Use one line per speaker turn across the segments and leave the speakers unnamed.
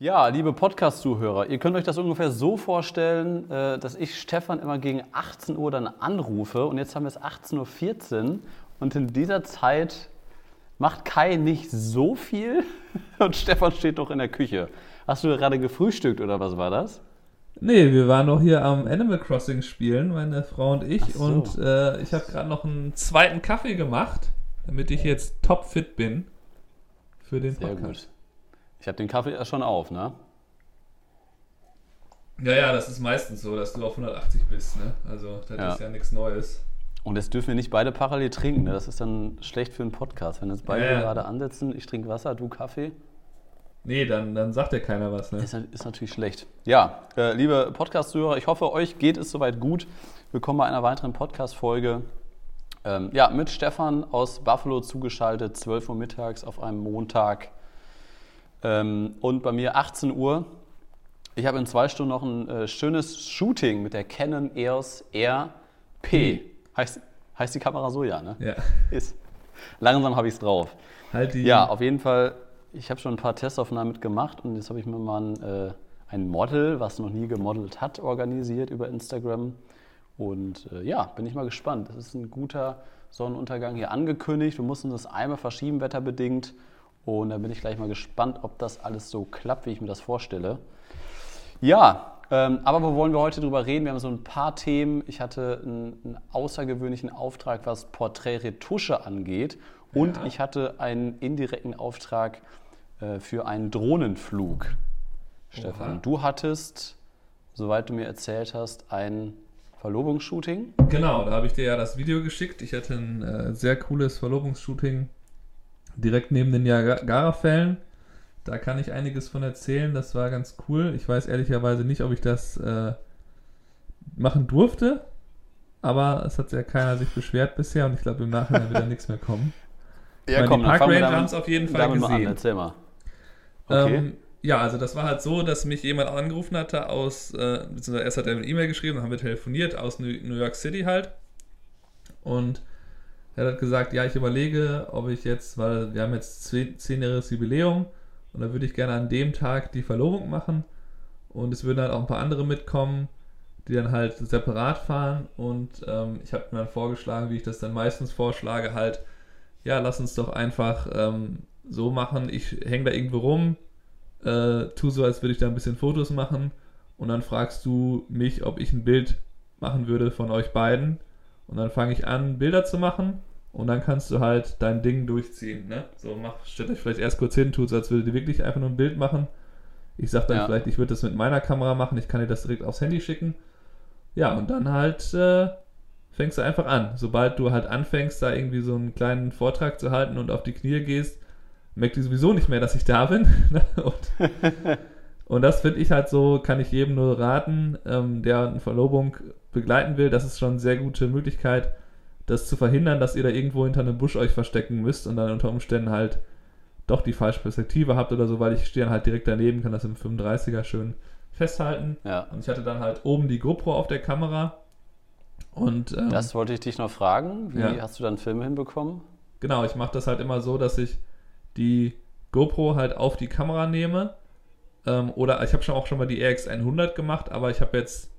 Ja, liebe Podcast-Zuhörer, ihr könnt euch das ungefähr so vorstellen, äh, dass ich Stefan immer gegen 18 Uhr dann anrufe und jetzt haben wir es 18.14 Uhr und in dieser Zeit macht Kai nicht so viel und Stefan steht noch in der Küche. Hast du gerade gefrühstückt oder was war das?
Nee, wir waren noch hier am Animal Crossing spielen, meine Frau und ich.
so.
Und äh, ich habe gerade noch einen zweiten Kaffee gemacht, damit ich jetzt topfit bin für den
Sehr
Podcast.
gut. Ich habe den Kaffee ja schon auf, ne?
Ja, ja, das ist meistens so, dass du auf 180 bist. Ne? Also das
Ja.
ist ja nichts Neues.
Und jetzt dürfen wir nicht beide parallel trinken. Ne? Das ist dann schlecht für einen Podcast. Wenn jetzt beide
Ja, ja.
gerade ansetzen, ich trinke Wasser, du Kaffee,
Nee, dann, dann sagt ja keiner was. Ne?
ist, ist natürlich schlecht. Ja, äh, liebe Podcast-Zuhörer, ich hoffe, euch geht es soweit gut. Willkommen bei einer weiteren Podcast-Folge. Ähm, ja, mit Stefan aus Buffalo zugeschaltet, 12 Uhr mittags auf einem Montag. Ähm, und bei mir 18 Uhr. Ich habe in zwei Stunden noch ein äh, schönes Shooting mit der Canon EOS RP. Heißt, heißt die Kamera so, ja, ne?
Ja.
Ist. Langsam habe ich es drauf.
Halt die.
Ja, auf jeden Fall. Ich habe schon ein paar Testaufnahmen mitgemacht und jetzt habe ich mir mal ein, äh, ein Model, was noch nie gemodelt hat, organisiert über Instagram. Und äh, ja, bin ich mal gespannt. Das ist ein guter Sonnenuntergang hier angekündigt. Wir mussten das einmal verschieben, wetterbedingt. Und da bin ich gleich mal gespannt, ob das alles so klappt, wie ich mir das vorstelle. Ja, ähm, aber wo wollen wir heute drüber reden? Wir haben so ein paar Themen. Ich hatte einen, einen außergewöhnlichen Auftrag, was Porträtretusche angeht. Und
Ja.
ich hatte einen indirekten Auftrag äh, für einen Drohnenflug. Stefan,
Oha.
du hattest, soweit du mir erzählt hast, ein Verlobungsshooting.
Genau, da habe ich dir ja das Video geschickt. Ich hatte ein äh, sehr cooles Verlobungsshooting direkt neben den Niagara-Fällen. Da kann ich einiges von erzählen. Das war ganz cool. Ich weiß ehrlicherweise nicht, ob ich das äh, machen durfte. Aber es hat ja keiner sich beschwert bisher und ich glaube, im Nachhinein wird da nichts mehr kommen.
Ja,
meine, die Park Ranger haben es auf jeden Fall
damit mal an.
gesehen.
Erzähl mal. Okay.
Ähm, ja, also das war halt so, dass mich jemand angerufen hatte aus, äh, beziehungsweise erst hat er eine E-Mail geschrieben, dann haben wir telefoniert aus New York City halt. Und er hat gesagt, ja, ich überlege, ob ich jetzt, weil wir haben jetzt zehn- zehnjähriges Jubiläum und da würde ich gerne an dem Tag die Verlobung machen. Und es würden halt auch ein paar andere mitkommen, die dann halt separat fahren. Und ähm, ich habe mir dann vorgeschlagen, wie ich das dann meistens vorschlage, halt, ja, lass uns doch einfach ähm, so machen, ich hänge da irgendwo rum, äh, tu so, als würde ich da ein bisschen Fotos machen. Und dann fragst du mich, ob ich ein Bild machen würde von euch beiden. Und dann fange ich an, Bilder zu machen und dann kannst du halt dein Ding durchziehen, ne? So, mach, stellt euch vielleicht erst kurz hin, tut so, als würdet ihr wirklich einfach nur ein Bild machen. Ich sag dann
Ja.
vielleicht, ich würde das mit meiner Kamera machen, ich kann dir das direkt aufs Handy schicken. Ja, und dann halt äh, fängst du einfach an. Sobald du halt anfängst, da irgendwie so einen kleinen Vortrag zu halten und auf die Knie gehst, merkt die sowieso nicht mehr, dass ich da bin. ne? und, und das finde ich halt so, kann ich jedem nur raten, ähm, der eine Verlobung begleiten will. Das ist schon eine sehr gute Möglichkeit, das zu verhindern, dass ihr da irgendwo hinter einem Busch euch verstecken müsst und dann unter Umständen halt doch die falsche Perspektive habt oder so, weil ich stehe dann halt direkt daneben, kann das im 35er schön festhalten.
Ja.
Und ich hatte dann halt oben die GoPro auf der Kamera. Und ähm,
Das wollte ich dich noch fragen. Wie
Ja.
hast du dann Filme hinbekommen?
genau, ich mache das halt immer so, dass ich die GoPro halt auf die Kamera nehme. Ähm, oder ich habe schon auch schon mal die RX100 gemacht, aber ich habe jetzt,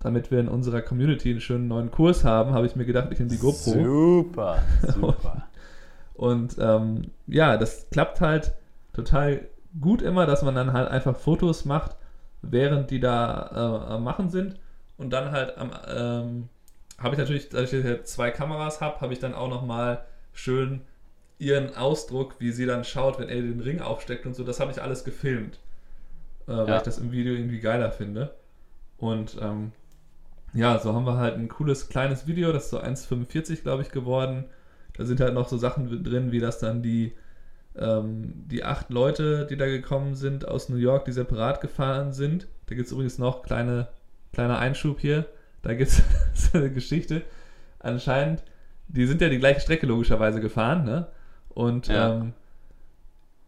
damit wir in unserer Community einen schönen neuen Kurs haben, habe ich mir gedacht, ich nehme die GoPro.
Super, super.
Und ähm, ja, das klappt halt total gut immer, dass man dann halt einfach Fotos macht, während die da äh, am machen sind. Und dann halt am, ähm, habe ich natürlich, dass ich jetzt zwei Kameras habe, habe ich dann auch nochmal schön ihren Ausdruck, wie sie dann schaut, wenn er den Ring aufsteckt und so. Das habe ich alles gefilmt, äh, weil
Ja.
ich das im Video irgendwie geiler finde. Und ähm, ja, so haben wir halt ein cooles kleines Video, das ist so 1,45 glaube ich geworden. Da sind halt noch so Sachen drin, wie das dann die, ähm, die acht Leute, die da gekommen sind aus New York, die separat gefahren sind. Da gibt es übrigens noch kleine, kleiner Einschub hier. Da gibt es so eine Geschichte. Anscheinend, die sind ja die gleiche Strecke logischerweise gefahren, ne? Und,
Ja.
ähm,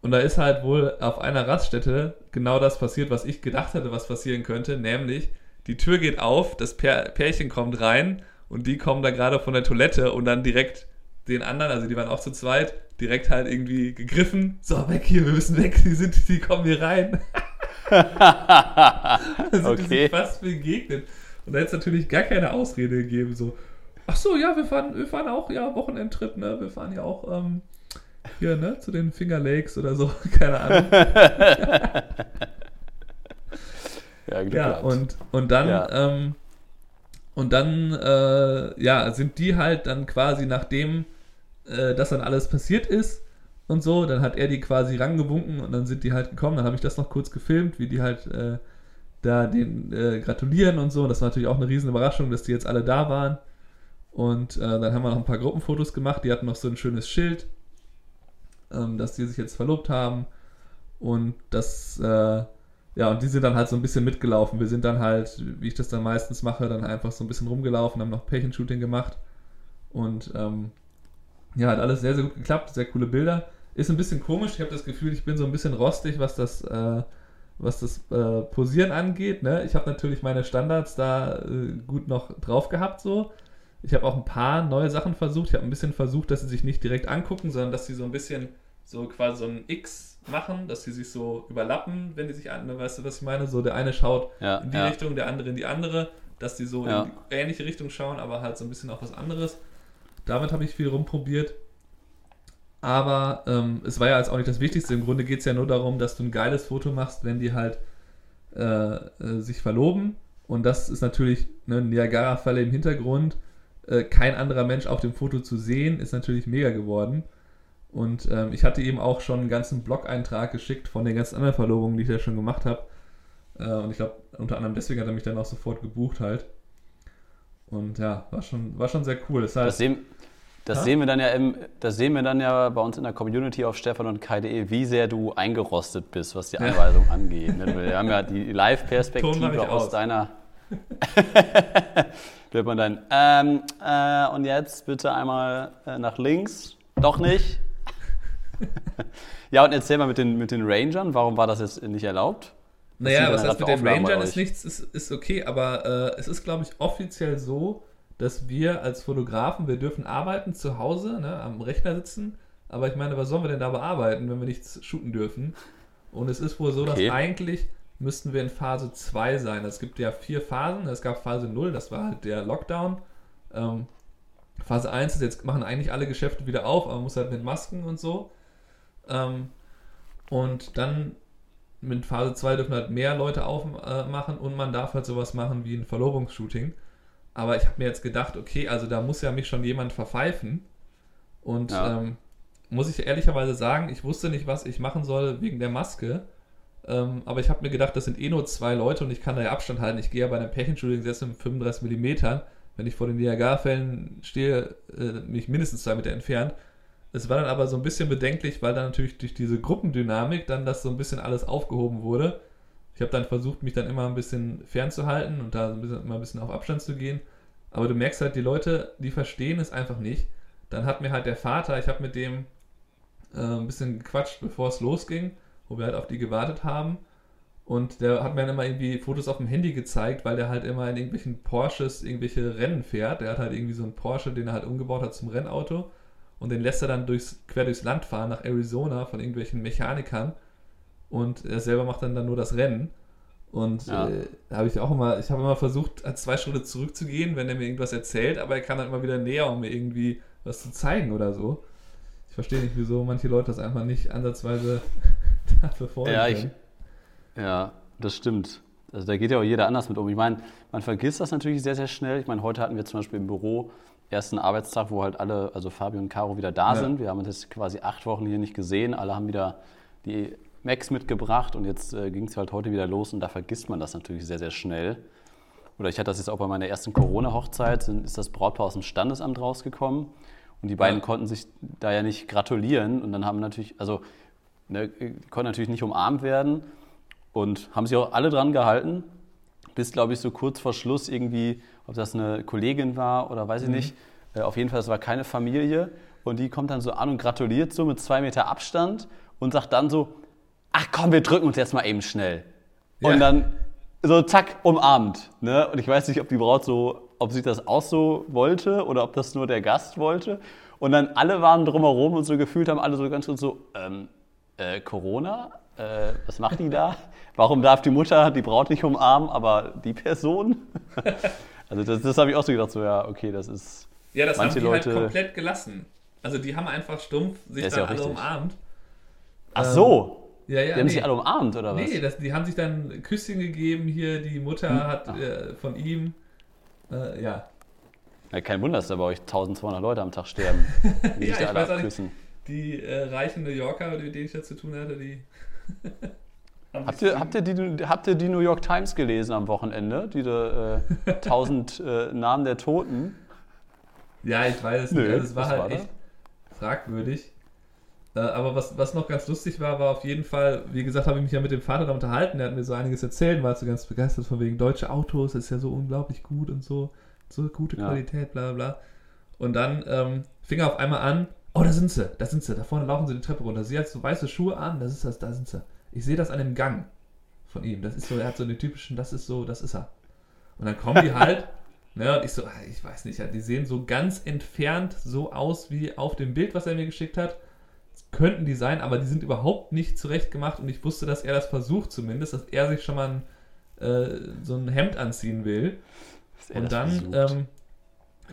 und da ist halt wohl auf einer Raststätte genau das passiert, was ich gedacht hatte, was passieren könnte, nämlich die Tür geht auf, das Pär Pärchen kommt rein und die kommen da gerade von der Toilette und dann direkt den anderen, also die waren auch zu zweit, direkt halt irgendwie gegriffen. So, weg hier, wir müssen weg, die sind, die kommen hier rein. da sind
Okay.
die sich fast begegnet. Und da hätte es natürlich gar keine Ausrede gegeben, so, ach so, ja, wir fahren, wir fahren auch, ja, Wochenendtrip, ne, wir fahren ja auch, ähm, hier, ne, zu den Finger Lakes oder so, keine Ahnung.
Ja, Glück
Ja,
gehabt.
und, und dann,
Ja.
ähm, und dann, äh, ja, sind die halt dann quasi, nachdem äh, das dann alles passiert ist und so, dann hat er die quasi rangewunken und dann sind die halt gekommen. Dann habe ich das noch kurz gefilmt, wie die halt äh, da den äh, gratulieren und so. Und das war natürlich auch eine riesen Überraschung, dass die jetzt alle da waren. Und äh, dann haben wir noch ein paar Gruppenfotos gemacht. Die hatten noch so ein schönes Schild, ähm, dass die sich jetzt verlobt haben. Und das, äh, ja, und die sind dann halt so ein bisschen mitgelaufen. Wir sind dann halt, wie ich das dann meistens mache, dann einfach so ein bisschen rumgelaufen, haben noch Pärchenshooting gemacht. Und ähm, ja, hat alles sehr, sehr gut geklappt. Sehr coole Bilder. Ist ein bisschen komisch. Ich habe das Gefühl, ich bin so ein bisschen rostig, was das, äh, was das äh, Posieren angeht. Ne? Ich habe natürlich meine Standards da äh, gut noch drauf gehabt, so. Ich habe auch ein paar neue Sachen versucht. Ich habe ein bisschen versucht, dass sie sich nicht direkt angucken, sondern dass sie so ein bisschen so quasi so ein X machen, dass sie sich so überlappen, wenn die sich an, weißt du, was ich meine? So der eine schaut
Ja,
in die
ja.
Richtung, der andere in die andere, dass die so
Ja.
in die ähnliche Richtung schauen, aber halt so ein bisschen auch was anderes. Damit habe ich viel rumprobiert. Aber ähm, es war ja jetzt auch nicht das Wichtigste. Im Grunde geht es ja nur darum, dass du ein geiles Foto machst, wenn die halt äh, äh, sich verloben. Und das ist natürlich ne, Niagara-Falle im Hintergrund. Äh, kein anderer Mensch auf dem Foto zu sehen, ist natürlich mega geworden. Und ähm, ich hatte ihm auch schon einen ganzen Blog-Eintrag geschickt von den ganzen anderen Verlobungen, die ich da schon gemacht habe. Äh, und ich glaube, unter anderem deswegen hat er mich dann auch sofort gebucht halt. Und ja, war schon, war schon sehr cool. Das
Das
heißt,
sehen, das
Ja?
sehen wir dann ja im, das sehen wir dann ja bei uns in der Community auf stefan und kai.de, wie sehr du eingerostet bist, was die
Ja.
Anweisung angeht. ne? Wir haben ja die Live-Perspektive aus
aus.
deiner. hört man dann, ähm, äh, und jetzt bitte einmal äh, nach links. Doch nicht. Ja, und erzähl mal mit den, mit den Rangern, warum war das jetzt nicht erlaubt?
Naja, was heißt mit den Rangern ist nichts, ist, ist okay, aber äh, es ist, glaube ich, offiziell so, dass wir als Fotografen, wir dürfen arbeiten zu Hause, ne, am Rechner sitzen, aber ich meine, was sollen wir denn da bearbeiten, wenn wir nichts shooten dürfen? Und es ist wohl so,
Okay.
dass eigentlich müssten wir in Phase 2 sein. Es gibt ja vier Phasen, es gab Phase 0, das war halt der Lockdown. Ähm, Phase 1 ist jetzt, machen eigentlich alle Geschäfte wieder auf, aber man muss halt mit Masken und so. Ähm, und dann mit Phase 2 dürfen halt mehr Leute aufmachen und man darf halt sowas machen wie ein Verlobungsshooting. Aber ich habe mir jetzt gedacht, okay, also da muss ja mich schon jemand verpfeifen. Und
Ja.
ähm, muss ich ehrlicherweise sagen, ich wusste nicht, was ich machen soll wegen der Maske. Ähm, aber ich habe mir gedacht, das sind eh nur zwei Leute und ich kann da ja Abstand halten. Ich gehe ja bei einem Pärchenshooting selbst mit 35 mm. Wenn ich vor den Niagara-Fällen stehe, äh, mich mindestens zwei Meter entfernt. Es war dann aber so ein bisschen bedenklich, weil dann natürlich durch diese Gruppendynamik dann das so ein bisschen alles aufgehoben wurde. Ich habe dann versucht, mich dann immer ein bisschen fernzuhalten und da so ein bisschen, immer ein bisschen auf Abstand zu gehen. Aber du merkst halt, die Leute, die verstehen es einfach nicht. Dann hat mir halt der Vater, ich habe mit dem äh, ein bisschen gequatscht, bevor es losging, wo wir halt auf die gewartet haben. Und der hat mir dann immer irgendwie Fotos auf dem Handy gezeigt, weil der halt immer in irgendwelchen Porsches irgendwelche Rennen fährt. Der hat halt irgendwie so einen Porsche, den er halt umgebaut hat zum Rennauto. Und den lässt er dann durchs, quer durchs Land fahren, nach Arizona, von irgendwelchen Mechanikern. Und er selber macht dann, dann nur das Rennen. Und
Ja.
äh, da habe ich auch immer, ich habe immer versucht, zwei Schritte zurückzugehen, wenn er mir irgendwas erzählt, aber er kam dann immer wieder näher, um mir irgendwie was zu zeigen oder so. Ich verstehe nicht, wieso manche Leute das einfach nicht ansatzweise dafür fordern
Ja, ich, ja, das stimmt. Also da geht ja auch jeder anders mit um. Ich meine, man vergisst das natürlich sehr, sehr schnell. Ich meine, heute hatten wir zum Beispiel im Büro ersten Arbeitstag, wo halt alle, also Fabio und Caro wieder da
Ja.
sind. Wir haben uns jetzt quasi acht Wochen hier nicht gesehen. Alle haben wieder die Macs mitgebracht und jetzt äh, ging es halt heute wieder los und da vergisst man das natürlich sehr, sehr schnell. Oder ich hatte das jetzt auch bei meiner ersten Corona-Hochzeit, ist das Brautpaar aus dem Standesamt rausgekommen und die beiden
Ja.
konnten sich da ja nicht gratulieren und dann haben natürlich, also ne, konnten natürlich nicht umarmt werden und haben sich auch alle dran gehalten, bis, glaube ich, so kurz vor Schluss irgendwie, ob das eine Kollegin war oder weiß ich
Mhm.
nicht, äh, auf jeden Fall, es war keine Familie und die kommt dann so an und gratuliert so mit zwei Meter Abstand und sagt dann so, ach komm, wir drücken uns jetzt mal eben schnell.
Ja.
Und dann so zack, umarmt. Ne? Und ich weiß nicht, ob die Braut so, ob sie das auch so wollte oder ob das nur der Gast wollte. Und dann alle waren drumherum und so gefühlt haben alle so ganz kurz so, ähm, äh, Corona? Äh, was macht die da? Warum darf die Mutter die Braut nicht umarmen, aber die Person? also das, das habe ich auch so gedacht, so ja, okay, das ist.
Ja, das
manche
haben die
Leute,
halt komplett gelassen. Also die haben einfach stumpf sich
Ja,
dann
ja
alle
richtig.
umarmt.
Ach so.
Ja, ja,
die haben
nee.
sich alle umarmt, oder was?
Nee, das, die haben sich dann Küsschen gegeben hier, die Mutter
Hm.
hat äh, von ihm, äh, ja,
Ja, kein Wunder, dass da bei euch 1200 Leute am Tag sterben, die
Ja,
sich da
ich
alle abküssen.
die äh, reichen New Yorker, mit denen ich da zu tun hatte, die...
Habt ihr, habt, ihr die, habt ihr die New York Times gelesen am Wochenende? Diese äh, 1000 äh, Namen der Toten?
Ja, ich weiß es
Nö,
nicht. Also es war halt
war
echt fragwürdig. Äh, aber was, was noch ganz lustig war, war auf jeden Fall, wie gesagt, habe ich mich ja mit dem Vater da unterhalten, der hat mir so einiges erzählt, war so ganz begeistert von wegen deutsche Autos, das ist ja so unglaublich gut und so, so gute
Ja.
Qualität, bla bla bla. Und dann ähm, fing er auf einmal an, oh, da sind sie, da sind sie, da vorne laufen sie die Treppe runter. Sie hat so weiße Schuhe an, das ist das, da sind sie. Ich sehe das an dem Gang von ihm. Das ist so, er hat so den typischen, das ist so, das ist er. Und dann kommen die halt, ne, und ich so, ah, ich weiß nicht, die sehen so ganz entfernt so aus wie auf dem Bild, was er mir geschickt hat. Das könnten die sein, aber die sind überhaupt nicht zurecht gemacht und ich wusste, dass er das versucht zumindest, dass er sich schon mal ein, äh, so ein Hemd anziehen will. Und dann ähm,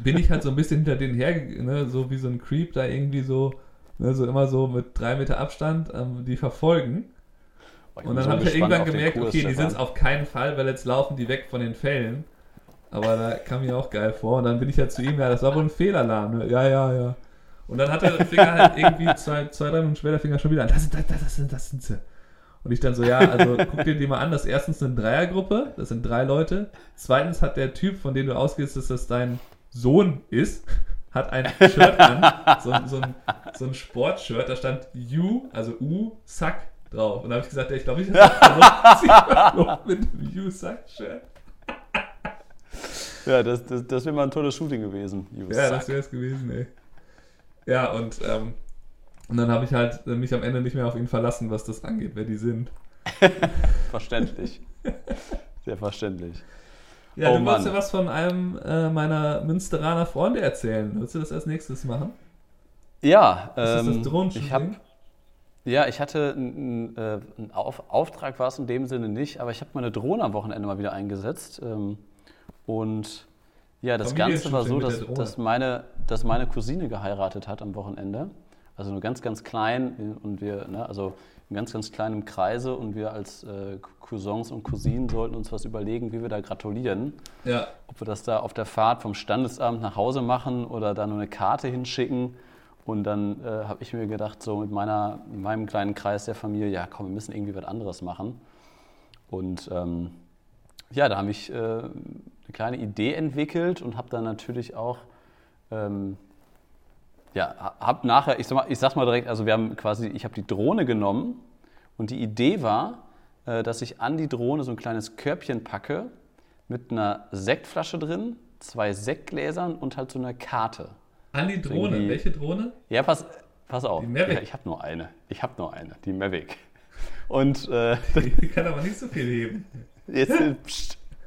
bin ich halt so ein bisschen hinter denen her, ne, so wie so ein Creep da irgendwie so, ne, so immer so mit drei Meter Abstand ähm, die verfolgen. Und dann
so
habe ich ja
gespannt
irgendwann gemerkt, okay, die sind es auf keinen Fall, weil jetzt laufen die weg von den Fällen. Aber da kam mir auch geil vor. Und dann bin ich ja zu ihm, ja, das war wohl ein Fehlalarm. Ne? Ja, ja, ja. Und dann hat er fing er halt irgendwie zwei, zwei, drei Minuten später fing er schon wieder an. Das sind, das, das sind, das sind sie. Und ich dann so, ja, also guck dir die mal an. Das ist erstens eine Dreiergruppe, das sind drei Leute. Zweitens hat der Typ, von dem du ausgehst, dass das dein Sohn ist, hat ein Shirt an, so, so, ein, so ein Sportshirt, da stand You, also U, Suck drauf. Und da habe ich gesagt, ja, ich glaube, ich habe mit dem You, Suck Shirt.
Ja, das, das, das wäre mal ein tolles Shooting gewesen. You
Ja, das wäre es gewesen, ey. Ja, und, ähm, und dann habe ich halt äh, mich am Ende nicht mehr auf ihn verlassen, was das angeht, wer die sind.
Verständlich. Sehr verständlich.
Ja,
Oh
du wolltest ja was von einem äh, meiner Münsteraner Freunde erzählen. Willst du das als nächstes machen?
Ja,
Ist das
ähm,
das Drohnenshooting?
ich habe ja, ich hatte einen, äh, einen Auf Auftrag war es in dem Sinne nicht, aber ich habe meine Drohne am Wochenende mal wieder eingesetzt. Ähm, und ja, das Ganze war so, dass, dass, meine, dass meine Cousine geheiratet hat am Wochenende. Also nur ganz, ganz klein und wir, ne, also in ganz, ganz kleinem Kreise und wir als äh, Cousins und Cousinen sollten uns was überlegen, wie wir da gratulieren.
Ja.
Ob wir das da auf der Fahrt vom Standesamt nach Hause machen oder da nur eine Karte hinschicken. Und dann äh, habe ich mir gedacht, so mit meiner, in meinem kleinen Kreis der Familie, ja komm, wir müssen irgendwie was anderes machen. Und ähm, ja, da habe ich äh, eine kleine Idee entwickelt und habe dann natürlich auch, ähm, ja, habe nachher, ich sag, mal, ich sag's mal direkt, also wir haben quasi, ich habe die Drohne genommen und die Idee war, äh, dass ich an die Drohne so ein kleines Körbchen packe mit einer Sektflasche drin, zwei Sektgläsern und halt so einer Karte.
An die Drohne.
Irgendwie-
Welche Drohne?
Ja, pass, pass auf.
Die Mavic.
Ja, ich habe nur eine. Ich habe nur eine, die Mavic. Und äh,
Die kann aber nicht so viel heben.
Jetzt äh,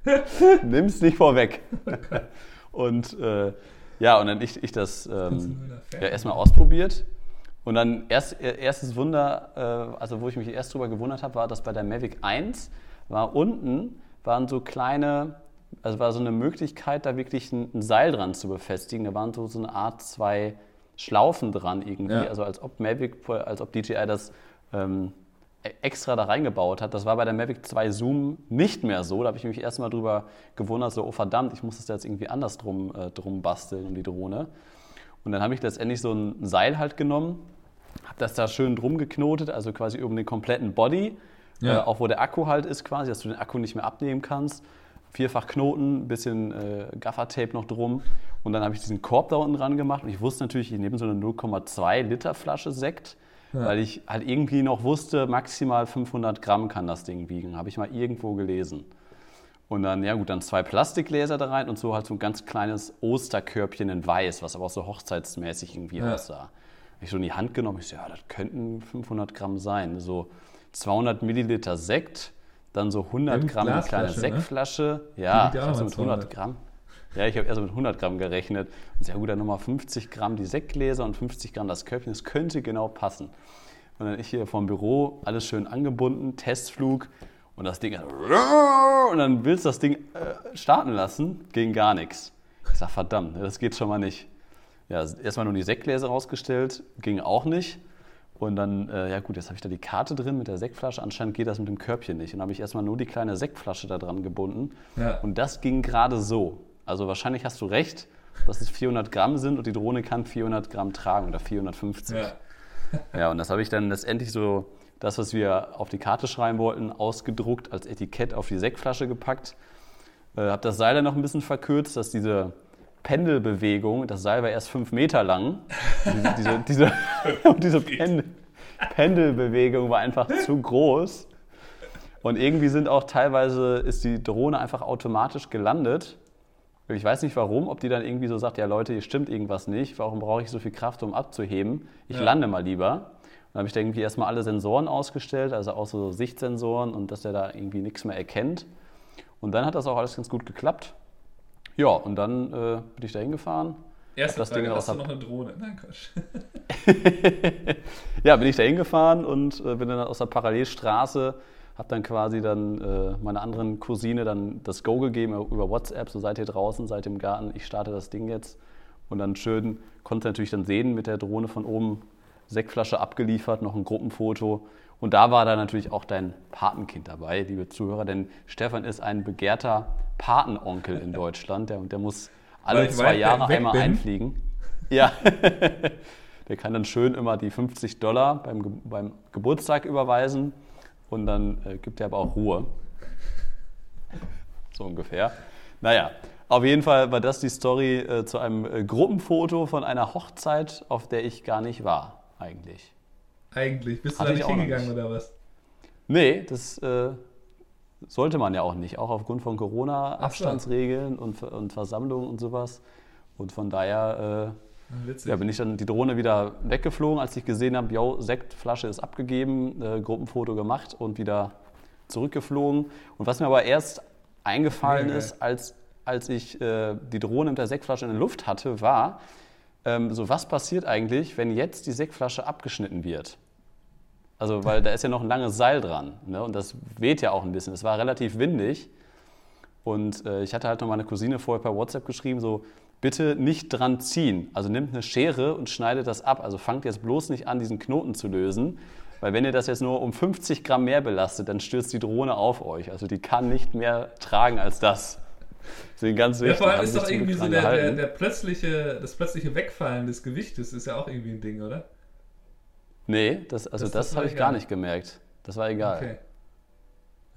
nimm's nicht vorweg. Und äh, ja, und dann ich, ich das ähm, ja, erstmal ausprobiert. Und dann erst, äh, erstes Wunder, äh, also wo ich mich erst drüber gewundert habe, war, dass bei der Mavic 1 war unten waren so kleine, also war so eine Möglichkeit, da wirklich ein, ein Seil dran zu befestigen. Da waren so, so eine Art zwei Schlaufen dran irgendwie,
Ja.
also als ob Mavic, als ob DJI das ähm, e- extra da reingebaut hat. Das war bei der Mavic 2 Zoom nicht mehr so. Da habe ich mich erstmal drüber gewundert, so, oh verdammt, ich muss das jetzt irgendwie anders drum, äh, drum basteln um die Drohne. Und dann habe ich letztendlich so ein Seil halt genommen, habe das da schön drum geknotet, also quasi um den kompletten Body,
Ja.
äh, auch wo der Akku halt ist quasi, dass du den Akku nicht mehr abnehmen kannst. Vierfach Knoten, ein bisschen äh, Gaffertape noch drum. Und dann habe ich diesen Korb da unten dran gemacht. Und ich wusste natürlich, ich nehme so eine 0,2 Liter Flasche Sekt,
Ja.
weil ich halt irgendwie noch wusste, maximal 500 Gramm kann das Ding wiegen. Habe ich mal irgendwo gelesen. Und dann, ja gut, dann zwei Plastikgläser da rein und so halt so ein ganz kleines Osterkörbchen in weiß, was aber auch so hochzeitsmäßig irgendwie
Ja.
aussah. Ich so in die Hand genommen, ich so, ja, das könnten 500 Gramm sein. So 200 Milliliter Sekt, dann so 100
Ja, gut,
Gramm eine kleine
ne?
Sektflasche.
Die
Ja, ich
ja auch
hab so mit
mal
100 Gramm. Ja, ich habe erst mit 100 Gramm gerechnet. Und ja gut, dann nochmal 50 Gramm die Sektgläser und 50 Gramm das Körbchen, das könnte genau passen. Und dann ich hier vom Büro, alles schön angebunden, Testflug und das Ding, und dann willst du das Ding äh, starten lassen, gegen gar nichts. Ich sag, verdammt, das geht schon mal nicht. Ja, erstmal nur die Sektgläser rausgestellt, ging auch nicht. Und dann, äh, ja gut, jetzt habe ich da die Karte drin mit der Sektflasche. Anscheinend geht das mit dem Körbchen nicht. Und dann habe ich erstmal nur die kleine Sektflasche da dran gebunden.
Ja.
Und das ging gerade so. Also wahrscheinlich hast du recht, dass es 400 Gramm sind und die Drohne kann 400 Gramm tragen oder 450.
Ja.
Ja, und das habe ich dann letztendlich so, das, was wir auf die Karte schreiben wollten, ausgedruckt, als Etikett auf die Sektflasche gepackt. Äh, habe das Seil dann noch ein bisschen verkürzt, dass diese Pendelbewegung, das Seil war erst fünf Meter lang. Diese, diese, diese, Pendel, Pendelbewegung war einfach zu groß. Und irgendwie sind auch teilweise, ist die Drohne einfach automatisch gelandet. Ich weiß nicht warum, ob die dann irgendwie so sagt, ja Leute, hier stimmt irgendwas nicht, warum brauche ich so viel Kraft, um abzuheben? Ich
Ja.
lande mal lieber. Dann habe ich da irgendwie erstmal alle Sensoren ausgestellt, also auch so Sichtsensoren und dass der da irgendwie nichts mehr erkennt. Und dann hat das auch alles ganz gut geklappt. Ja, und dann äh, bin ich da hingefahren.
Erste
das
Frage,
Ding
hast du noch eine Drohne? Nein, Quatsch.
ja, bin ich da hingefahren und äh, bin dann aus der Parallelstraße, habe dann quasi dann äh, meiner anderen Cousine dann das Go gegeben über WhatsApp, so seid ihr draußen, seid ihr im Garten, ich starte das Ding jetzt. Und dann schön, konnte natürlich dann sehen mit der Drohne von oben, Sektflasche abgeliefert, noch ein Gruppenfoto. Und da war dann natürlich auch dein Patenkind dabei, liebe Zuhörer, denn Stefan ist ein begehrter Patenonkel in Deutschland, der, und der muss alle zwei Jahre einmal
bin.
einfliegen. Ja. Der kann dann schön immer die 50 Dollar beim, beim Geburtstag überweisen und dann äh, gibt er aber auch Ruhe. So ungefähr. Naja, auf jeden Fall war das die Story äh, zu einem äh, Gruppenfoto von einer Hochzeit, auf der ich gar nicht war, eigentlich.
Eigentlich. Bist du
Hatte
da
ich
nicht hingegangen
nicht.
oder was?
Nee, das äh, sollte man ja auch nicht, auch aufgrund von Corona,
Ach so.
Abstandsregeln und, und Versammlungen und sowas. Und von daher äh,
Witzig.
Ja, bin ich dann die Drohne wieder weggeflogen, als ich gesehen habe, yo, Sektflasche ist abgegeben, äh, Gruppenfoto gemacht und wieder zurückgeflogen. Und was mir aber erst eingefallen
Mega.
ist, als, als ich äh, die Drohne mit der Sektflasche in der Luft hatte, war, ähm, so was passiert eigentlich, wenn jetzt die Sektflasche abgeschnitten wird? Also, weil da ist ja noch ein langes Seil dran ne? und das weht ja auch ein bisschen. Es war relativ windig und äh, ich hatte halt noch meine Cousine vorher per WhatsApp geschrieben, so bitte nicht dran ziehen. Also nimmt eine Schere und schneidet das ab. Also fangt jetzt bloß nicht an, diesen Knoten zu lösen, weil wenn ihr das jetzt nur um 50 Gramm mehr belastet, dann stürzt die Drohne auf euch. Also die kann nicht mehr tragen als das. Deswegen ganz
Ja,
wichtig.
vor allem ist doch irgendwie so der, der, der plötzliche, das plötzliche Wegfallen des Gewichtes ist ja auch irgendwie ein Ding, oder?
Nee, das, also
Das-
das,
das
habe ich gar nicht gemerkt. Das war egal.
Okay.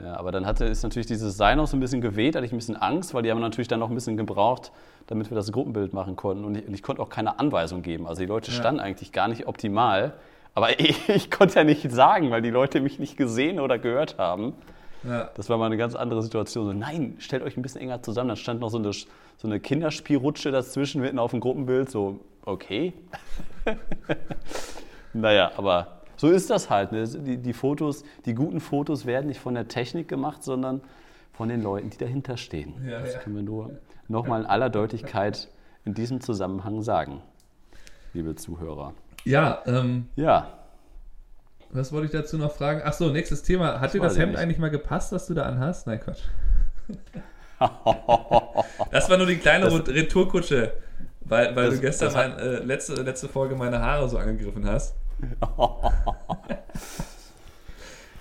Ja, aber dann hatte, ist natürlich dieses Sein noch so ein bisschen geweht, hatte ich ein bisschen Angst, weil die haben natürlich dann noch ein bisschen gebraucht, damit wir das Gruppenbild machen konnten. Und ich, und ich konnte auch keine Anweisung geben. Also die Leute
Ja.
standen eigentlich gar nicht optimal. Aber ich, ich konnte ja nicht sagen, weil die Leute mich nicht gesehen oder gehört haben.
Ja.
Das war mal eine ganz andere Situation. So, nein, stellt euch ein bisschen enger zusammen. Da stand noch so eine, so eine Kinderspielrutsche dazwischen mitten auf dem Gruppenbild. So, okay. naja, aber so ist das halt. Ne? Die, die Fotos, die guten Fotos werden nicht von der Technik gemacht, sondern von den Leuten, die dahinter stehen.
Ja,
das
ja.
können wir nur nochmal in aller Deutlichkeit in diesem Zusammenhang sagen, liebe Zuhörer.
Ja, ähm,
Ja,
was wollte ich dazu noch fragen? Ach so, nächstes Thema. Hat dir
weiß
das Hemd
nicht.
eigentlich mal gepasst, das du da anhast? Nein, Quatsch. Das war nur die kleine
Das-
Retourkutsche, weil, weil
Das-
du gestern
das
mein, äh, letzte, letzte Folge meine Haare so angegriffen hast.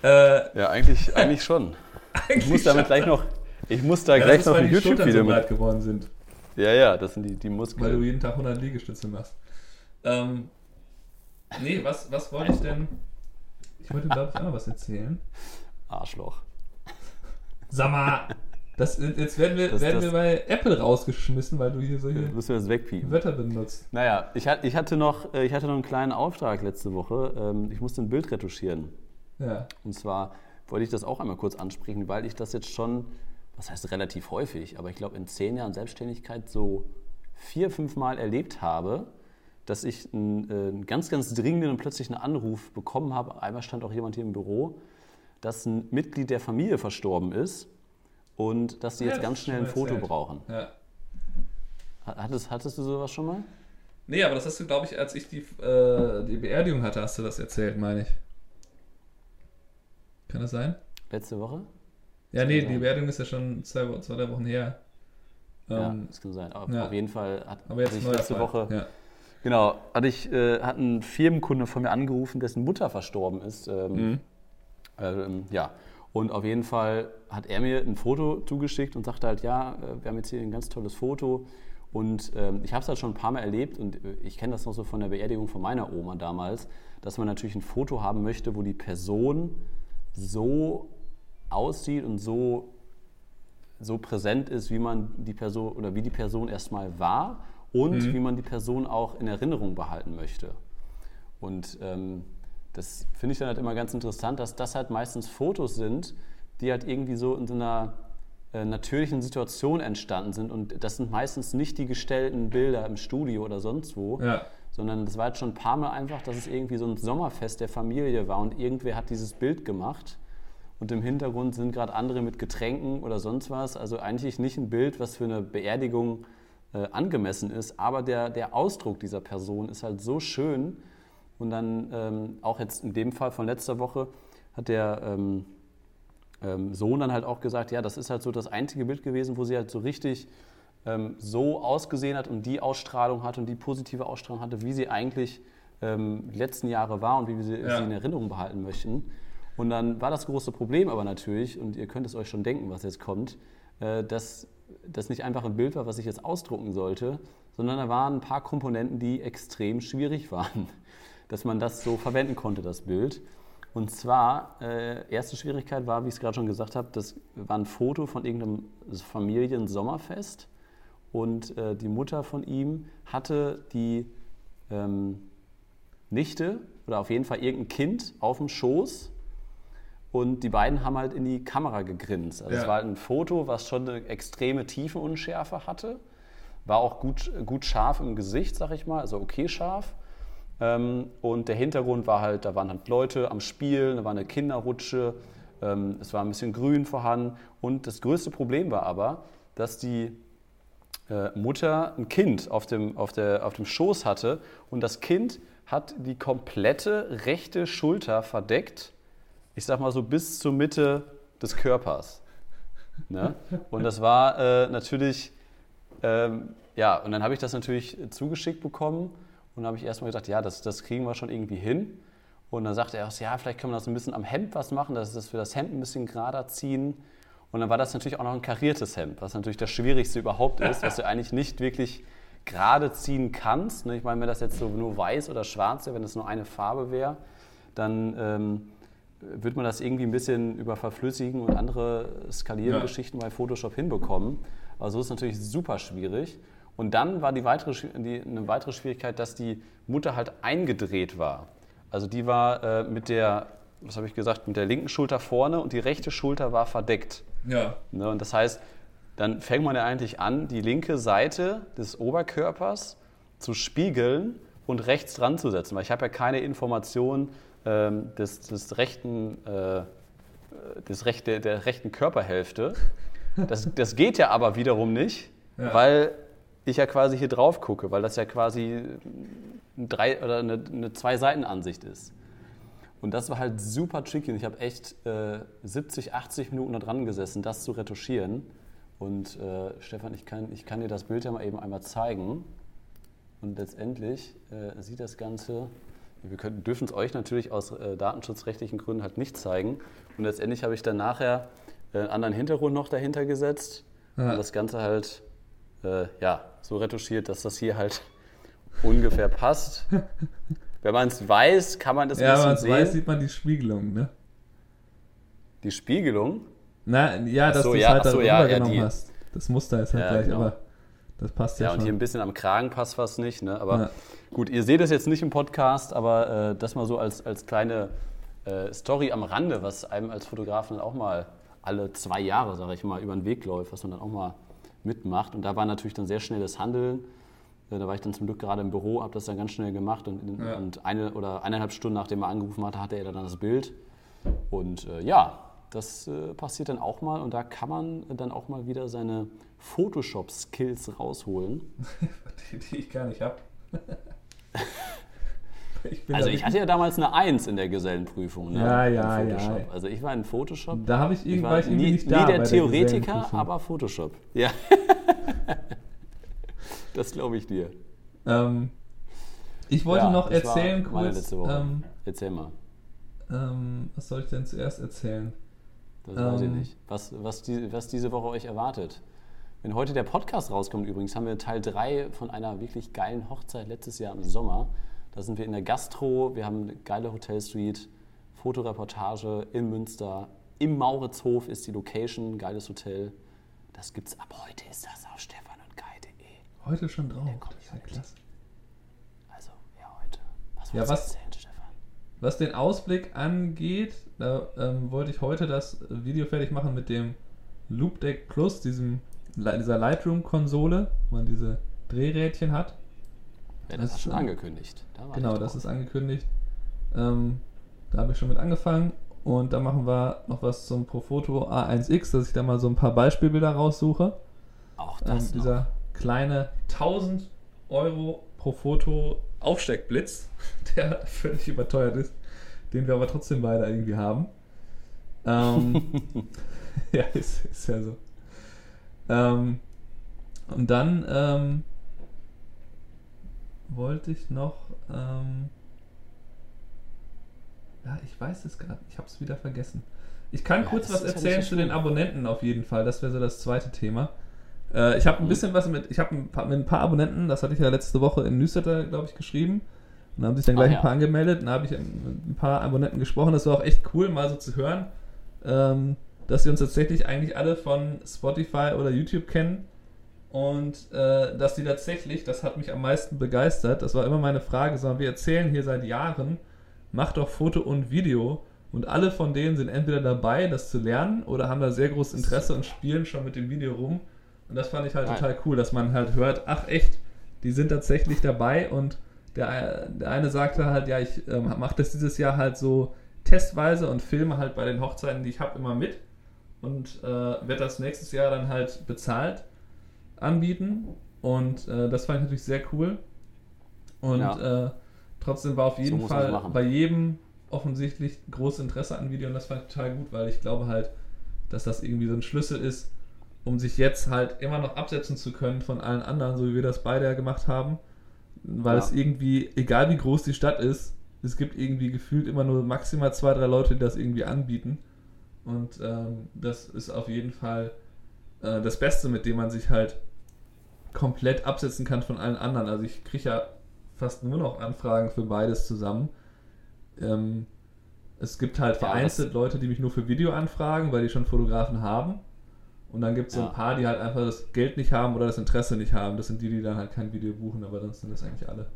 äh,
ja eigentlich, eigentlich schon. Ich muss damit gleich noch, ich muss da
das
gleich
ist,
noch
weil
ein YouTube-Video
so
mit.
breit geworden sind,
Ja, ja, das sind die, die
weil du
Muskeln.
jeden Tag 100 Liegestütze machst. Ähm, nee, was, was wollte ich denn? Ich wollte, glaube ich, auch noch was erzählen.
Arschloch.
Sag mal, das, jetzt werden wir,
Das-
werden
das-
wir bei Apple rausgeschmissen, weil du hier solche
Müssen wir das wegpiepen.
Wörter benutzt.
Naja, ich, ich, hatte noch, äh, ich hatte noch einen kleinen Auftrag letzte Woche. Ähm, Ich musste ein Bild retuschieren.
Ja.
Und zwar wollte ich das auch einmal kurz ansprechen, weil ich das jetzt schon, was heißt relativ häufig, aber ich glaube in zehn Jahren Selbstständigkeit so vier, fünf Mal erlebt habe, dass ich einen, äh, einen ganz, ganz dringenden und plötzlichen Anruf bekommen habe. Einmal stand auch jemand hier im Büro, dass ein Mitglied der Familie verstorben ist und dass sie
Ja,
jetzt ganz schnell ein Foto
erzählt.
brauchen.
ja.
Hattest, hattest du sowas schon mal?
Nee, aber das hast du, glaube ich, als ich die, äh, die Beerdigung hatte, hast du das erzählt, meine ich. Kann das sein?
Letzte Woche?
Ja,
Das
nee, die
sein.
Beerdigung ist ja schon zwei, zwei drei Wochen her.
ja,
Ähm,
das kann sein. Auf,
ja.
auf jeden Fall hat
aber jetzt
hatte ich letzte
Fall.
Woche
Ja.
Genau, hatte ich, äh, hat ein Firmenkunde von mir angerufen, dessen Mutter verstorben ist. Ähm,
Mhm.
ähm, ja, und auf jeden Fall hat er mir ein Foto zugeschickt und sagte halt, ja, äh, wir haben jetzt hier ein ganz tolles Foto. Und ähm, ich habe es halt schon ein paar Mal erlebt und äh, ich kenne das noch so von der Beerdigung von meiner Oma damals, dass man natürlich ein Foto haben möchte, wo die Person so aussieht und so so präsent ist, wie man die Person oder wie die Person erstmal war und wie man die Person auch in Erinnerung behalten möchte. Und ähm, das finde ich dann halt immer ganz interessant, dass das halt meistens Fotos sind, die halt irgendwie so in so einer äh, natürlichen Situation entstanden sind. Und das sind meistens nicht die gestellten Bilder im Studio oder sonst wo,
Ja.
sondern das war jetzt schon ein paar Mal einfach, dass es irgendwie so ein Sommerfest der Familie war und irgendwer hat dieses Bild gemacht und im Hintergrund sind gerade andere mit Getränken oder sonst was. Also eigentlich nicht ein Bild, was für eine Beerdigung äh, angemessen ist, aber der, der Ausdruck dieser Person ist halt so schön. Und dann ähm, auch jetzt in dem Fall von letzter Woche hat der ähm, ähm, Sohn dann halt auch gesagt, ja, das ist halt so das einzige Bild gewesen, wo sie halt so richtig ähm, so ausgesehen hat und die Ausstrahlung hatte und die positive Ausstrahlung hatte, wie sie eigentlich ähm, die letzten Jahre war und wie wir sie,
Ja.
sie in Erinnerung behalten möchten. Und dann war das große Problem aber natürlich, und ihr könnt es euch schon denken, was jetzt kommt, äh, dass das nicht einfach ein Bild war, was ich jetzt ausdrucken sollte, sondern da waren ein paar Komponenten, die extrem schwierig waren, dass man das so verwenden konnte, das Bild. Und zwar, äh, erste Schwierigkeit war, wie ich es gerade schon gesagt habe, das war ein Foto von irgendeinem Familiensommerfest und äh, die Mutter von ihm hatte die ähm, Nichte oder auf jeden Fall irgendein Kind auf dem Schoß und die beiden haben halt in die Kamera gegrinst. Also es
Ja.
war halt ein Foto, was schon eine extreme Tiefenunschärfe hatte, war auch gut, gut scharf im Gesicht, sag ich mal, also okay scharf. Ähm, und der Hintergrund war halt, da waren halt Leute am Spielen, da war eine Kinderrutsche, ähm, es war ein bisschen Grün vorhanden. Und das größte Problem war aber, dass die äh, Mutter ein Kind auf dem, auf, der, auf dem Schoß hatte und das Kind hat die komplette rechte Schulter verdeckt, ich sag mal so bis zur Mitte des Körpers. Ne? Und das war äh, natürlich, ähm, ja, und dann habe ich das natürlich zugeschickt bekommen und habe ich erstmal gedacht, ja, das, das kriegen wir schon irgendwie hin. Und dann sagte er, ja, vielleicht können wir das ein bisschen am Hemd was machen, dass das für das Hemd ein bisschen gerader ziehen. Und dann war das natürlich auch noch ein kariertes Hemd, was natürlich das Schwierigste überhaupt ist, was du eigentlich nicht wirklich gerade ziehen kannst. ne? Ich meine, wenn das jetzt so nur weiß oder schwarz wäre, wenn das nur eine Farbe wäre, dann ähm, wird man das irgendwie ein bisschen über Verflüssigen und andere Skaliergeschichten bei Photoshop hinbekommen. Aber so ist es natürlich super schwierig. Und dann war die weitere, die, eine weitere Schwierigkeit, dass die Mutter halt eingedreht war. Also die war äh, mit der, was habe ich gesagt, mit der linken Schulter vorne und die rechte Schulter war verdeckt.
Ja.
Ne? Und das heißt, dann fängt man ja eigentlich an, die linke Seite des Oberkörpers zu spiegeln und rechts dran zu setzen. Weil ich habe ja keine Information ähm, des, des rechten, äh, des rechte, der rechten Körperhälfte. Das, das geht ja aber wiederum nicht,
Ja.
weil ich ja quasi hier drauf gucke, weil das ja quasi ein drei oder eine, eine Zwei-Seiten-Ansicht ist. Und das war halt super tricky und ich habe echt äh, 70, 80 Minuten da dran gesessen, das zu retuschieren. Und äh, Stefan, ich kann, ich kann dir das Bild ja mal eben einmal zeigen. Und letztendlich äh, sieht das Ganze, wir können- dürfen es euch natürlich aus äh, datenschutzrechtlichen Gründen halt nicht zeigen. Und letztendlich habe ich dann nachher äh, einen anderen Hintergrund noch dahinter gesetzt
Ja.
und das Ganze halt äh, ja, so retuschiert, dass das hier halt ungefähr passt. Wenn man es weiß, kann man das
Ja,
ein
wenn man
bisschen
es weiß,
sehen.
sieht man die Spiegelung, ne?
Die Spiegelung.
Na, ja, dass
so,
du es
ja,
halt
ach so,
darüber
ja, ja, die-
hast. Das Muster ist halt
Ja,
gleich,
genau.
aber das passt ja,
Ja, und hier
schon.
ein bisschen am Kragen passt was nicht. Ne? Aber
Ja.
Gut, ihr seht es jetzt nicht im Podcast, aber äh, das mal so als, als kleine äh, Story am Rande, was einem als Fotografen dann auch mal alle zwei Jahre, sage ich mal, über den Weg läuft, was man dann auch mal mitmacht. Und da war natürlich dann sehr schnelles Handeln. Äh, Da war ich dann zum Glück gerade im Büro, habe das dann ganz schnell gemacht und, in,
Ja.
und eine oder eineinhalb Stunden nachdem er angerufen hatte, hatte er dann das Bild. Und äh, ja, das äh, passiert dann auch mal und da kann man dann auch mal wieder seine Photoshop-Skills rausholen.
die, die ich gar nicht habe.
also ich hatte ja damals eine Eins in der Gesellenprüfung. Ne?
Ja, ja, ja.
Also ich war in Photoshop.
Da habe ich, irgendwann ich irgendwie
nie,
nicht da.
Nie der Theoretiker, der aber Photoshop. Ja. das glaube ich dir.
Ähm, ich wollte ja, noch erzählen kurz.
Ähm, Erzähl mal.
Ähm, was soll ich denn zuerst erzählen?
Das weiß ich ähm, nicht. Was, was, die, was diese Woche euch erwartet. Wenn heute der Podcast rauskommt übrigens, haben wir Teil 3 von einer wirklich geilen Hochzeit letztes Jahr im Sommer. Da sind wir in der Gastro, wir haben eine geile Hotelsuite, Fotoreportage in Münster. Im Mauritzhof ist die Location, geiles Hotel. Das gibt's ab heute, ist das auf stefan und kai.de.
Heute schon drauf, das ist ja klasse.
Also, ja, heute.
Was ja, was, erzählen, Stefan? Was den Ausblick angeht, da ähm, wollte ich heute das Video fertig machen mit dem Loop Deck Plus, diesem dieser Lightroom-Konsole, wo man diese Drehrädchen hat.
Ja, das, das ist schon angekündigt.
Da genau, das ist angekündigt. Ähm, da habe ich schon mit angefangen. Und dann machen wir noch was zum Profoto A1X, dass ich da mal so ein paar Beispielbilder raussuche.
Auch das.
Ähm, dieser kleine 1000 Euro Profoto Aufsteckblitz, der völlig überteuert ist, den wir aber trotzdem beide irgendwie haben. Ähm, ja, ist, ist ja so. Ähm, und dann ähm, wollte ich noch. Ähm, ja, ich weiß es gerade. Ich habe es wieder vergessen. Ich kann ja, kurz was erzählen zu den Abonnenten auf jeden Fall. Das wäre so das zweite Thema. Äh, ich habe ein bisschen was mit. Ich habe mit ein paar Abonnenten, das hatte ich ja letzte Woche in Newsletter, glaube ich, geschrieben. Und da haben sich dann gleich ah, ja. ein paar angemeldet. Dann habe ich mit ein paar Abonnenten gesprochen. Das war auch echt cool, mal so zu hören. Ähm, dass sie uns tatsächlich eigentlich alle von Spotify oder YouTube kennen. Und äh, dass die tatsächlich, das hat mich am meisten begeistert, das war immer meine Frage, sondern wir erzählen hier seit Jahren, mach doch Foto und Video. Und alle von denen sind entweder dabei, das zu lernen oder haben da sehr großes Interesse und spielen schon mit dem Video rum. Und das fand ich halt total cool, dass man halt hört, ach echt, die sind tatsächlich dabei. Und der, der eine sagte halt, ja, ich äh, mache das dieses Jahr halt so testweise und filme halt bei den Hochzeiten, die ich habe, immer mit und äh, werde das nächstes Jahr dann halt bezahlt anbieten. Und äh, das fand ich natürlich sehr cool. Und ja. äh, trotzdem war auf jeden so Fall bei jedem offensichtlich großes Interesse an Video und das fand ich total gut, weil ich glaube halt, dass das irgendwie so ein Schlüssel ist, um sich jetzt halt immer noch absetzen zu können von allen anderen, so wie wir das beide ja gemacht haben. Weil ja. es irgendwie, egal wie groß die Stadt ist, es gibt irgendwie gefühlt immer nur maximal zwei, drei Leute, die das irgendwie anbieten. Und ähm, das ist auf jeden Fall äh, das Beste, mit dem man sich halt komplett absetzen kann von allen anderen. Also ich kriege ja fast nur noch Anfragen für beides zusammen. Ähm, es gibt halt vereinzelt ja, Leute, die mich nur für Video anfragen, weil die schon Fotografen haben. Und dann gibt es so ja. ein paar, die halt einfach das Geld nicht haben oder das Interesse nicht haben. Das sind die, die dann halt kein Video buchen, aber sonst sind das eigentlich alle.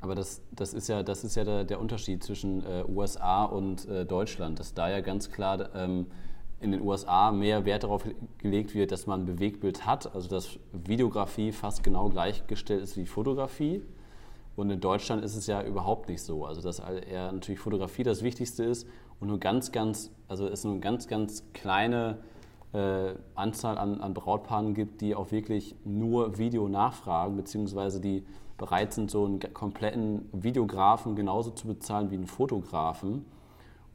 Aber das, das ist ja, das ist ja der, der Unterschied zwischen äh, USA und äh, Deutschland, dass da ja ganz klar ähm, in den USA mehr Wert darauf gelegt wird, dass man ein Bewegtbild hat, also dass Videografie fast genau gleichgestellt ist wie Fotografie. Und in Deutschland ist es ja überhaupt nicht so. Also dass eher natürlich Fotografie das Wichtigste ist und nur ganz, ganz, also es nur eine ganz, ganz kleine äh, Anzahl an, an Brautpaaren gibt, die auch wirklich nur Video nachfragen, beziehungsweise die bereit sind, so einen kompletten Videografen genauso zu bezahlen wie einen Fotografen.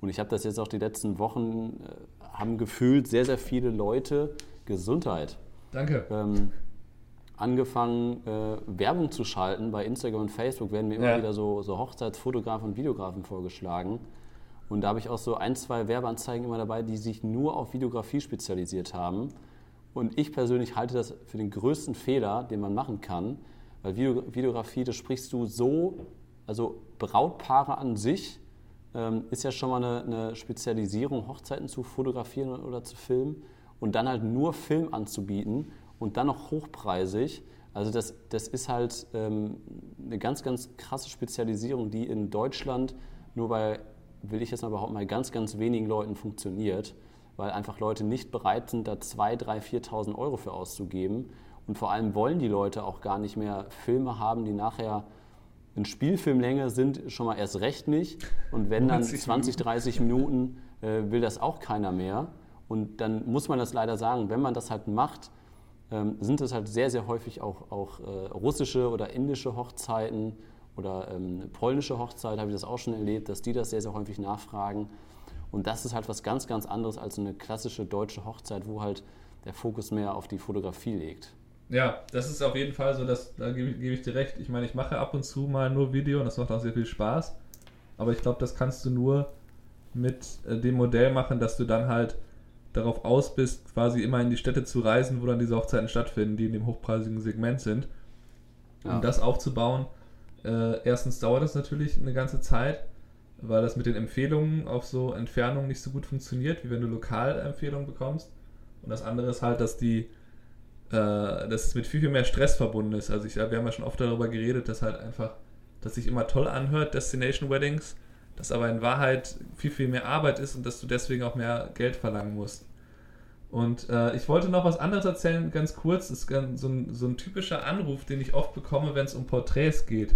Und ich habe das jetzt auch die letzten Wochen, äh, haben gefühlt sehr, sehr viele Leute Gesundheit.
Danke.
Ähm, angefangen, äh, Werbung zu schalten. Bei Instagram und Facebook werden mir immer ja. wieder so, so Hochzeitsfotografen und Videografen vorgeschlagen. Und da habe ich auch so ein, zwei Werbeanzeigen immer dabei, die sich nur auf Videografie spezialisiert haben. Und ich persönlich halte das für den größten Fehler, den man machen kann, weil Video, Videografie, das sprichst du so, also Brautpaare an sich ähm, ist ja schon mal eine, eine, Spezialisierung, Hochzeiten zu fotografieren oder zu filmen und dann halt nur Film anzubieten und dann noch hochpreisig. Also das, das ist halt ähm, eine ganz, ganz krasse Spezialisierung, die in Deutschland nur bei, will ich jetzt mal behaupten, bei ganz, ganz wenigen Leuten funktioniert, weil einfach Leute nicht bereit sind, da 2.000, 3.000, 4.000 Euro für auszugeben und vor allem wollen die Leute auch gar nicht mehr Filme haben, die nachher in Spielfilmlänge sind, schon mal erst recht nicht. Und wenn dann 20, 30 Minuten äh, will das auch keiner mehr. Und dann muss man das leider sagen, wenn man das halt macht, ähm, sind es halt sehr, sehr häufig auch, auch äh, russische oder indische Hochzeiten oder ähm, polnische Hochzeit habe ich das auch schon erlebt, dass die das sehr, sehr häufig nachfragen. Und das ist halt was ganz, ganz anderes als eine klassische deutsche Hochzeit, wo halt der Fokus mehr auf die Fotografie legt.
Ja, das ist auf jeden Fall so, dass, da gebe, gebe ich dir recht. Ich meine, ich mache ab und zu mal nur Video und das macht auch sehr viel Spaß. Aber ich glaube, das kannst du nur mit äh, dem Modell machen, dass du dann halt darauf aus bist, quasi immer in die Städte zu reisen, wo dann diese Hochzeiten stattfinden, die in dem hochpreisigen Segment sind. Ja. Um das aufzubauen, äh, erstens dauert das natürlich eine ganze Zeit, weil das mit den Empfehlungen auf so Entfernungen nicht so gut funktioniert, wie wenn du lokal Empfehlungen bekommst. Und das andere ist halt, dass die, dass es mit viel, viel mehr Stress verbunden ist. Also ich, wir haben ja schon oft darüber geredet, dass halt einfach, dass sich immer toll anhört, Destination Weddings, dass aber in Wahrheit viel, viel mehr Arbeit ist und dass du deswegen auch mehr Geld verlangen musst. Und äh, ich wollte noch was anderes erzählen, ganz kurz. Das ist so, ein, so ein typischer Anruf, den ich oft bekomme, wenn es um Porträts geht.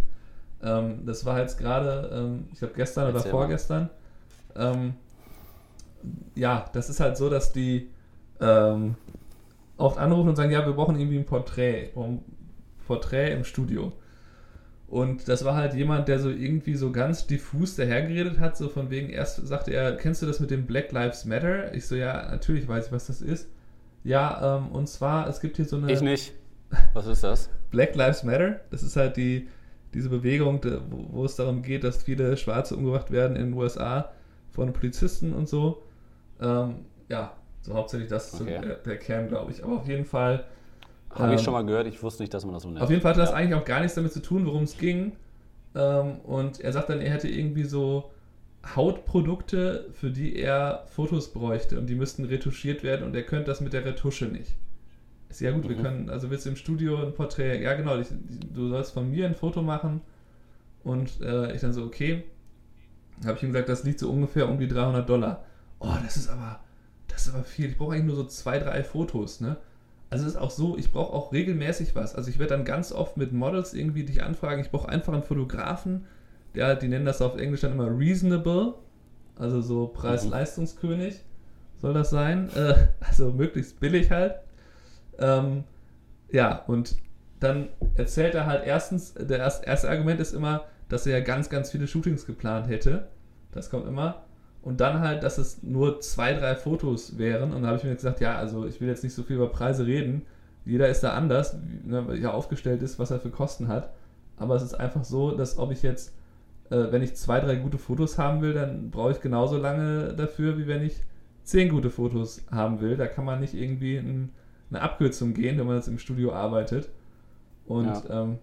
Ähm, das war jetzt gerade, ähm, ich glaube gestern Erzähl oder vorgestern. Ähm, ja, das ist halt so, dass die ähm, oft anrufen und sagen, ja, wir brauchen irgendwie ein Porträt, ein Porträt im Studio. Und das war halt jemand, der so irgendwie so ganz diffus dahergeredet hat, so von wegen, erst sagte er, kennst du das mit dem Black Lives Matter? Ich so, ja, natürlich weiß ich, was das ist. Ja, ähm, und zwar, es gibt hier so eine...
Ich nicht. Was ist das?
Black Lives Matter, das ist halt die, diese Bewegung, wo, wo es darum geht, dass viele Schwarze umgebracht werden in den USA von Polizisten und so. Ähm, ja, so hauptsächlich das ist okay. so der, Kern, glaube ich. Aber auf jeden Fall
habe ähm, ich schon mal gehört, ich wusste nicht, dass man das so nennt.
Auf jeden Fall ja. das eigentlich auch gar nichts damit zu tun, worum es ging. Ähm, und er sagt dann, er hätte irgendwie so Hautprodukte, für die er Fotos bräuchte und die müssten retuschiert werden und er könnte das mit der Retusche nicht. Ist ja gut, mhm. wir können, also willst du im Studio ein Porträt, ja genau, ich, du sollst von mir ein Foto machen und äh, ich dann so, okay, habe ich ihm gesagt, das liegt so ungefähr um die 300 Dollar. Oh, das ist aber, das ist aber viel. Ich brauche eigentlich nur so zwei, drei Fotos, ne? Also es ist auch so, ich brauche auch regelmäßig was. Also ich werde dann ganz oft mit Models irgendwie dich anfragen, ich brauche einfach einen Fotografen, der, die nennen das auf Englisch dann immer reasonable, also so Preis-Leistungskönig soll das sein. Äh, also möglichst billig halt. Ähm, ja, und dann erzählt er halt erstens, der erste Argument ist immer, dass er ja ganz, ganz viele Shootings geplant hätte. Das kommt immer und dann halt, dass es nur zwei, drei Fotos wären. Und da habe ich mir gesagt, ja, also ich will jetzt nicht so viel über Preise reden. Jeder ist da anders, ne, wie er aufgestellt ist, was er für Kosten hat. Aber es ist einfach so, dass ob ich jetzt, äh, wenn ich zwei, drei gute Fotos haben will, dann brauche ich genauso lange dafür, wie wenn ich zehn gute Fotos haben will. Da kann man nicht irgendwie in, eine Abkürzung gehen, wenn man jetzt im Studio arbeitet. Und ja. ähm,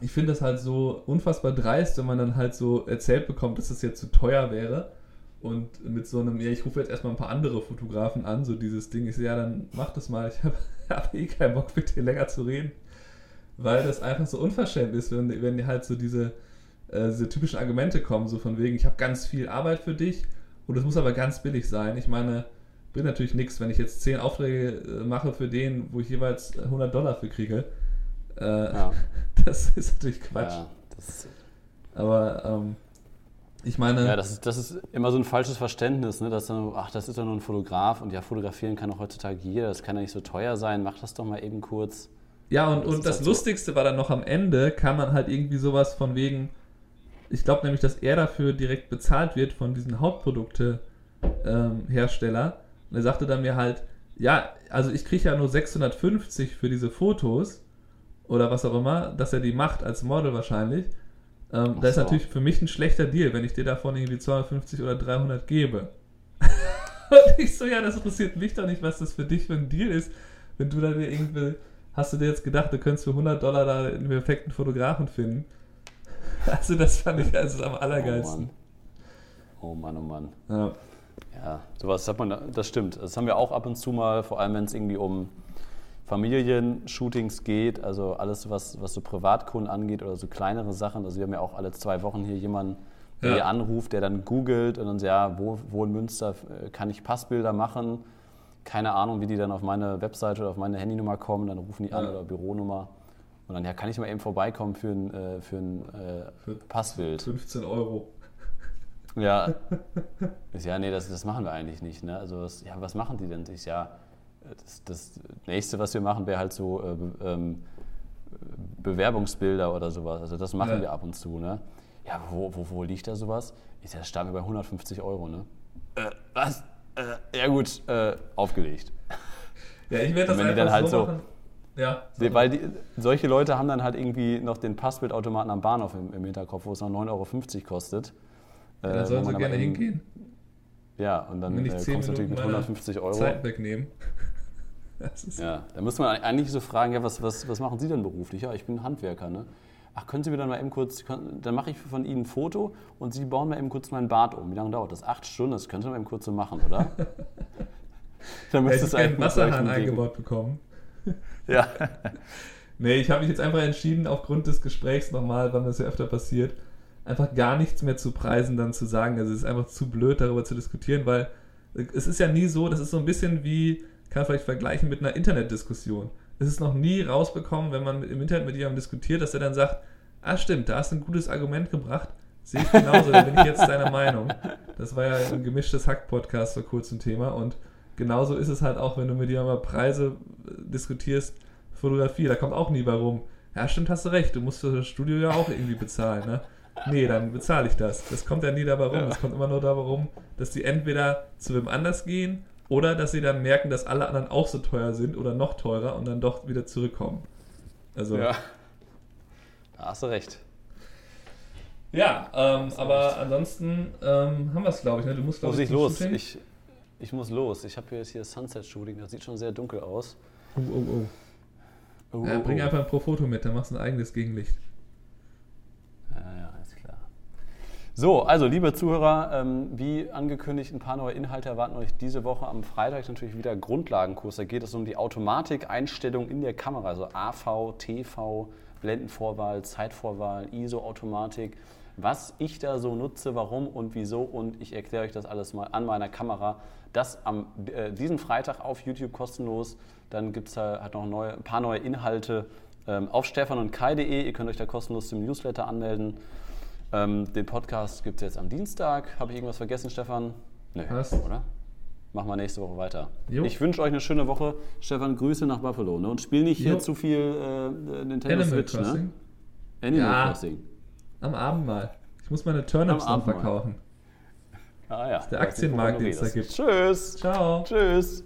ich finde das halt so unfassbar dreist, wenn man dann halt so erzählt bekommt, dass das jetzt zu teuer wäre und mit so einem, ja, ich rufe jetzt erstmal ein paar andere Fotografen an, so dieses Ding. Ich so, ja, dann mach das mal. Ich habe hab eh keinen Bock, mit dir länger zu reden. Weil das einfach so unverschämt ist, wenn, wenn dir halt so diese, äh, diese typischen Argumente kommen, so von wegen, ich habe ganz viel Arbeit für dich und es muss aber ganz billig sein. Ich meine, bringt natürlich nichts, wenn ich jetzt 10 Aufträge äh, mache für den, wo ich jeweils 100 Dollar für kriege. Äh, ja. Das ist natürlich Quatsch. Ja, aber ähm, ich meine.
Ja, das ist, das ist immer so ein falsches Verständnis, ne? dass dann, ach, das ist doch nur ein Fotograf und ja, fotografieren kann doch heutzutage jeder, das kann ja nicht so teuer sein, mach das doch mal eben kurz.
Ja, und das, und das halt Lustigste so. war dann noch am Ende, kam dann halt irgendwie sowas von wegen, ich glaube nämlich, dass er dafür direkt bezahlt wird von diesen Hauptprodukte-Hersteller. Ähm, und er sagte dann mir halt, ja, also ich kriege ja nur 650 für diese Fotos oder was auch immer, dass er die macht als Model wahrscheinlich. Ähm, das ist natürlich für mich ein schlechter Deal, wenn ich dir davon irgendwie 250 oder 300 gebe. und ich so, ja, das interessiert mich doch nicht, was das für dich für ein Deal ist, wenn du da dir irgendwie, hast du dir jetzt gedacht, du könntest für 100 Dollar da einen perfekten Fotografen finden. Also das fand ich also am allergeilsten.
Oh Mann, oh Mann. Oh Mann. Ja. Ja, sowas hat man, das stimmt. Das haben wir auch ab und zu mal, vor allem wenn es irgendwie um Familienshootings geht, also alles, was, was so Privatkunden angeht oder so kleinere Sachen. Also wir haben ja auch alle zwei Wochen hier jemanden, der ja. anruft, der dann googelt und dann sagt, ja, wo, wo in Münster äh, kann ich Passbilder machen? Keine Ahnung, wie die dann auf meine Webseite oder auf meine Handynummer kommen, dann rufen die ja. an oder Büronummer. Und dann, ja, kann ich mal eben vorbeikommen für ein, äh, für ein äh, für Passbild.
15 Euro.
Ja. Ja, nee, das, das machen wir eigentlich nicht. Ne? Also, was, ja, was machen die denn? Ich, ja, das, das, nächste, was wir machen, wäre halt so äh, ähm, Bewerbungsbilder oder sowas. Also das machen
Ja.
wir ab und zu, ne? Ja, wo, wo, wo liegt da sowas? Das stand mir bei 150 Euro, ne? Äh, was? Äh, ja gut, äh, aufgelegt.
Ja, ich werde das einfach
dann halt so-
machen. Ja,
Nee, Weil die, solche Leute haben dann halt irgendwie noch den Passbildautomaten am Bahnhof im, im Hinterkopf, wo es noch 9,50 Euro kostet.
ja,
Äh,
dann
wo
sollen sie gerne hingehen.
Ja, und dann äh,
10
kommst du natürlich mit
meiner
150 Euro.
Zeit wegnehmen.
Ja, da muss man eigentlich so fragen, ja, was, was, was machen Sie denn beruflich? Ja, ich bin Handwerker, ne? Ach, können Sie mir dann mal eben kurz, dann mache ich von Ihnen ein Foto und Sie bauen mir eben kurz meinen Bart um. Wie lange dauert das? Acht Stunden, das könnte man eben kurz so machen, oder? dann
Ja, ich
müsstest
habe
du solchen
Wasserhahn eingebaut bekommen.
Ja.
Nee, ich habe mich jetzt einfach entschieden, aufgrund des Gesprächs nochmal, wann das ja öfter passiert, einfach gar nichts mehr zu preisen, dann zu sagen. Also es ist einfach zu blöd, darüber zu diskutieren, weil es ist ja nie so, das ist so ein bisschen wie, kann man vielleicht vergleichen mit einer Internetdiskussion. Es ist noch nie rausbekommen, wenn man im Internet mit jemandem diskutiert, dass er dann sagt, ah stimmt, da hast du ein gutes Argument gebracht, sehe ich genauso, da bin ich jetzt deiner Meinung. Das war ja ein gemischtes Hack-Podcast vor kurzem Thema und genauso ist es halt auch, wenn du mit jemandem über Preise äh, diskutierst, Fotografie, da kommt auch nie bei rum. Ja, stimmt, hast du recht, du musst für das Studio ja auch irgendwie bezahlen, ne? Nee, dann bezahle ich das. Das kommt ja nie dabei rum. Es kommt immer nur dabei rum, dass die entweder zu wem anders gehen oder dass sie dann merken, dass alle anderen auch so teuer sind oder noch teurer und dann doch wieder zurückkommen. Also,
ja. Da hast du recht.
ja ähm, aber ansonsten ähm, haben wir es, glaube ich. Ne? Du musst, glaube
ich los?
Shooting.
Ich, ich muss los. Ich habe jetzt hier Sunset-Shooting, das sieht schon sehr dunkel aus.
Oh, oh, oh.
Oh,
Ja,
oh,
bring
oh.
einfach ein Pro-Foto mit, dann machst du ein eigenes Gegenlicht.
Ja, ja, ist klar. So, also liebe Zuhörer, ähm, wie angekündigt, ein paar neue Inhalte erwarten euch diese Woche am Freitag natürlich wieder Grundlagenkurs. Da geht es um die Automatik-Einstellung in der Kamera, also AV, TV, Blendenvorwahl, Zeitvorwahl, ISO-Automatik. Was ich da so nutze, warum und wieso und ich erkläre euch das alles mal an meiner Kamera. Das am äh, diesen Freitag auf YouTube kostenlos. Dann gibt es da halt noch neue, ein paar neue Inhalte ähm, auf stefan und kai.de. Ihr könnt euch da kostenlos zum Newsletter anmelden. Ähm, den Podcast gibt es jetzt am Dienstag. Habe ich irgendwas vergessen, Stefan? Nö,
Passt.
oder? Machen wir nächste Woche weiter.
Jo.
Ich wünsche euch eine schöne Woche. Stefan, Grüße nach Buffalo. Ne? Und spiel nicht hier
Jo.
zu viel äh, Nintendo
Animal
Switch.
Crossing.
Ne? Animal
Ja.
Crossing.
Am Abend mal. Ich muss meine Turnips noch verkaufen.
Ah, ja.
der Aktienmarkt, den es da gibt.
Tschüss.
Ciao.
Tschüss.